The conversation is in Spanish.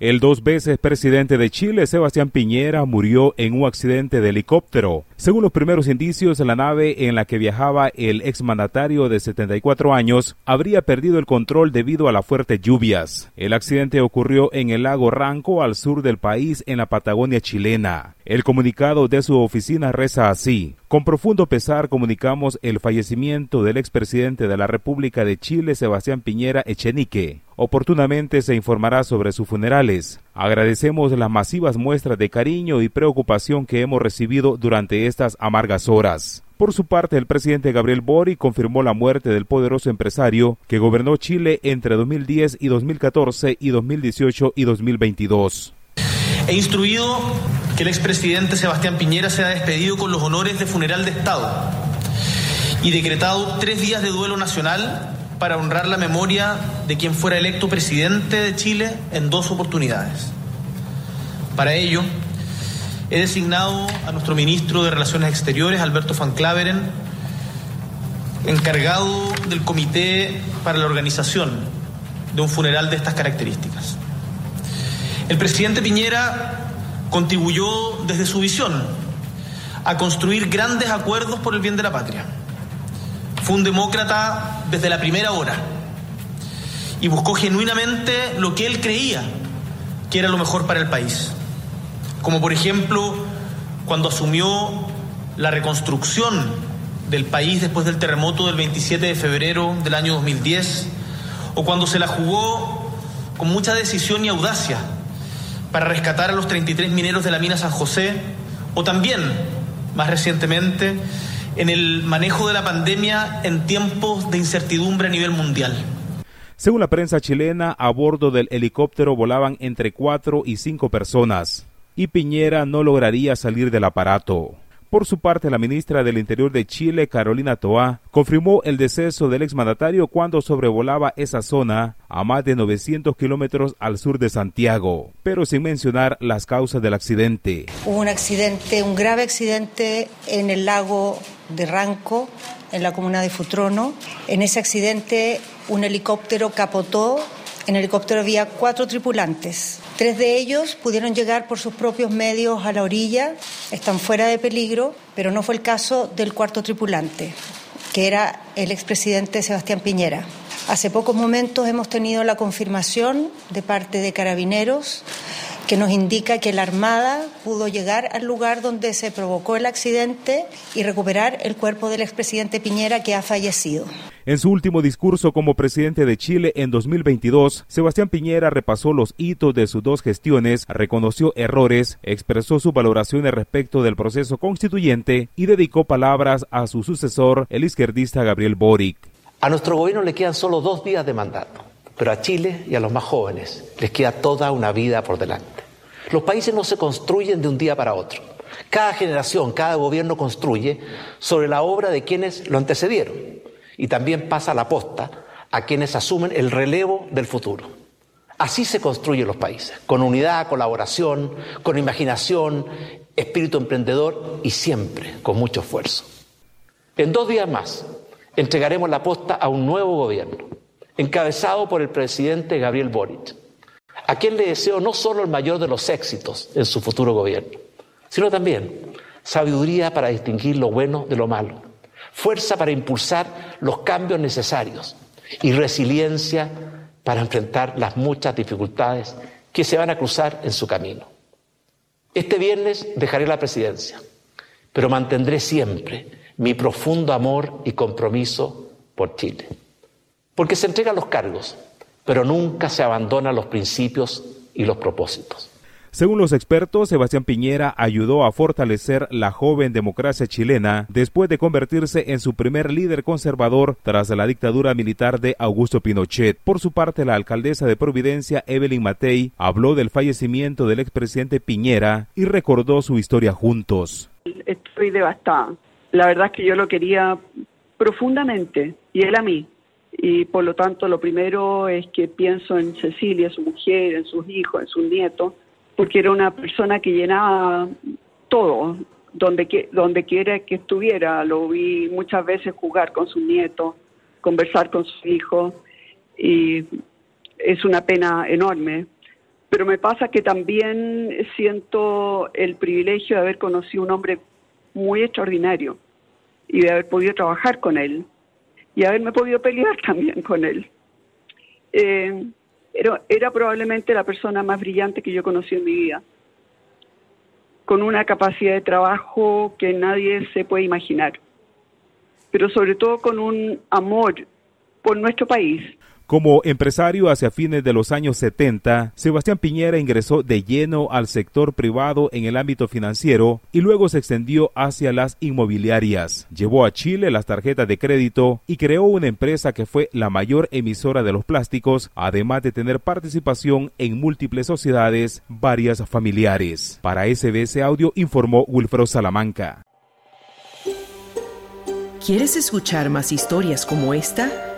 El dos veces presidente de Chile, Sebastián Piñera, murió en un accidente de helicóptero. Según los primeros indicios, la nave en la que viajaba el exmandatario de 74 años habría perdido el control debido a las fuertes lluvias. El accidente ocurrió en el lago Ranco, al sur del país, en la Patagonia chilena. El comunicado de su oficina reza así. Con profundo pesar comunicamos el fallecimiento del expresidente de la República de Chile, Sebastián Piñera Echenique. Oportunamente se informará sobre sus funerales. Agradecemos las masivas muestras de cariño y preocupación que hemos recibido durante estas amargas horas. Por su parte, el presidente Gabriel Bori confirmó la muerte del poderoso empresario que gobernó Chile entre 2010 y 2014 y 2018 y 2022. He instruido que el expresidente Sebastián Piñera sea despedido con los honores de funeral de Estado y decretado tres días de duelo nacional para honrar la memoria de quien fuera electo presidente de Chile en dos oportunidades. Para ello, he designado a nuestro ministro de Relaciones Exteriores, Alberto Van Claveren, encargado del comité para la organización de un funeral de estas características. El presidente Piñera contribuyó desde su visión a construir grandes acuerdos por el bien de la patria fue un demócrata desde la primera hora y buscó genuinamente lo que él creía que era lo mejor para el país. Como por ejemplo cuando asumió la reconstrucción del país después del terremoto del 27 de febrero del año 2010, o cuando se la jugó con mucha decisión y audacia para rescatar a los 33 mineros de la mina San José, o también, más recientemente, en el manejo de la pandemia en tiempos de incertidumbre a nivel mundial. Según la prensa chilena, a bordo del helicóptero volaban entre cuatro y cinco personas, y Piñera no lograría salir del aparato. Por su parte, la ministra del Interior de Chile, Carolina Toá, confirmó el deceso del exmandatario cuando sobrevolaba esa zona a más de 900 kilómetros al sur de Santiago, pero sin mencionar las causas del accidente. Hubo un accidente, un grave accidente en el lago de Ranco, en la comuna de Futrono. En ese accidente, un helicóptero capotó. En el helicóptero había cuatro tripulantes. Tres de ellos pudieron llegar por sus propios medios a la orilla, están fuera de peligro, pero no fue el caso del cuarto tripulante, que era el expresidente Sebastián Piñera. Hace pocos momentos hemos tenido la confirmación de parte de carabineros que nos indica que la Armada pudo llegar al lugar donde se provocó el accidente y recuperar el cuerpo del expresidente Piñera que ha fallecido. En su último discurso como presidente de Chile en 2022, Sebastián Piñera repasó los hitos de sus dos gestiones, reconoció errores, expresó sus valoraciones respecto del proceso constituyente y dedicó palabras a su sucesor, el izquierdista Gabriel Boric. A nuestro gobierno le quedan solo dos días de mandato. Pero a Chile y a los más jóvenes les queda toda una vida por delante. Los países no se construyen de un día para otro. Cada generación, cada gobierno construye sobre la obra de quienes lo antecedieron. Y también pasa la posta a quienes asumen el relevo del futuro. Así se construyen los países, con unidad, colaboración, con imaginación, espíritu emprendedor y siempre con mucho esfuerzo. En dos días más entregaremos la posta a un nuevo gobierno encabezado por el presidente Gabriel Boric, a quien le deseo no solo el mayor de los éxitos en su futuro gobierno, sino también sabiduría para distinguir lo bueno de lo malo, fuerza para impulsar los cambios necesarios y resiliencia para enfrentar las muchas dificultades que se van a cruzar en su camino. Este viernes dejaré la presidencia, pero mantendré siempre mi profundo amor y compromiso por Chile porque se entregan los cargos, pero nunca se abandonan los principios y los propósitos. Según los expertos, Sebastián Piñera ayudó a fortalecer la joven democracia chilena después de convertirse en su primer líder conservador tras la dictadura militar de Augusto Pinochet. Por su parte, la alcaldesa de Providencia, Evelyn Matei, habló del fallecimiento del expresidente Piñera y recordó su historia juntos. Estoy devastada. La verdad es que yo lo quería profundamente y él a mí y por lo tanto lo primero es que pienso en Cecilia, su mujer, en sus hijos, en sus nietos, porque era una persona que llenaba todo, donde, donde quiera que estuviera. Lo vi muchas veces jugar con sus nietos, conversar con sus hijos. y es una pena enorme. Pero me pasa que también siento el privilegio de haber conocido un hombre muy extraordinario y de haber podido trabajar con él y haberme podido pelear también con él. Eh, era, era probablemente la persona más brillante que yo conocí en mi vida, con una capacidad de trabajo que nadie se puede imaginar, pero sobre todo con un amor por nuestro país, como empresario hacia fines de los años 70, Sebastián Piñera ingresó de lleno al sector privado en el ámbito financiero y luego se extendió hacia las inmobiliarias. Llevó a Chile las tarjetas de crédito y creó una empresa que fue la mayor emisora de los plásticos, además de tener participación en múltiples sociedades, varias familiares. Para SBS Audio informó Wilfredo Salamanca. ¿Quieres escuchar más historias como esta?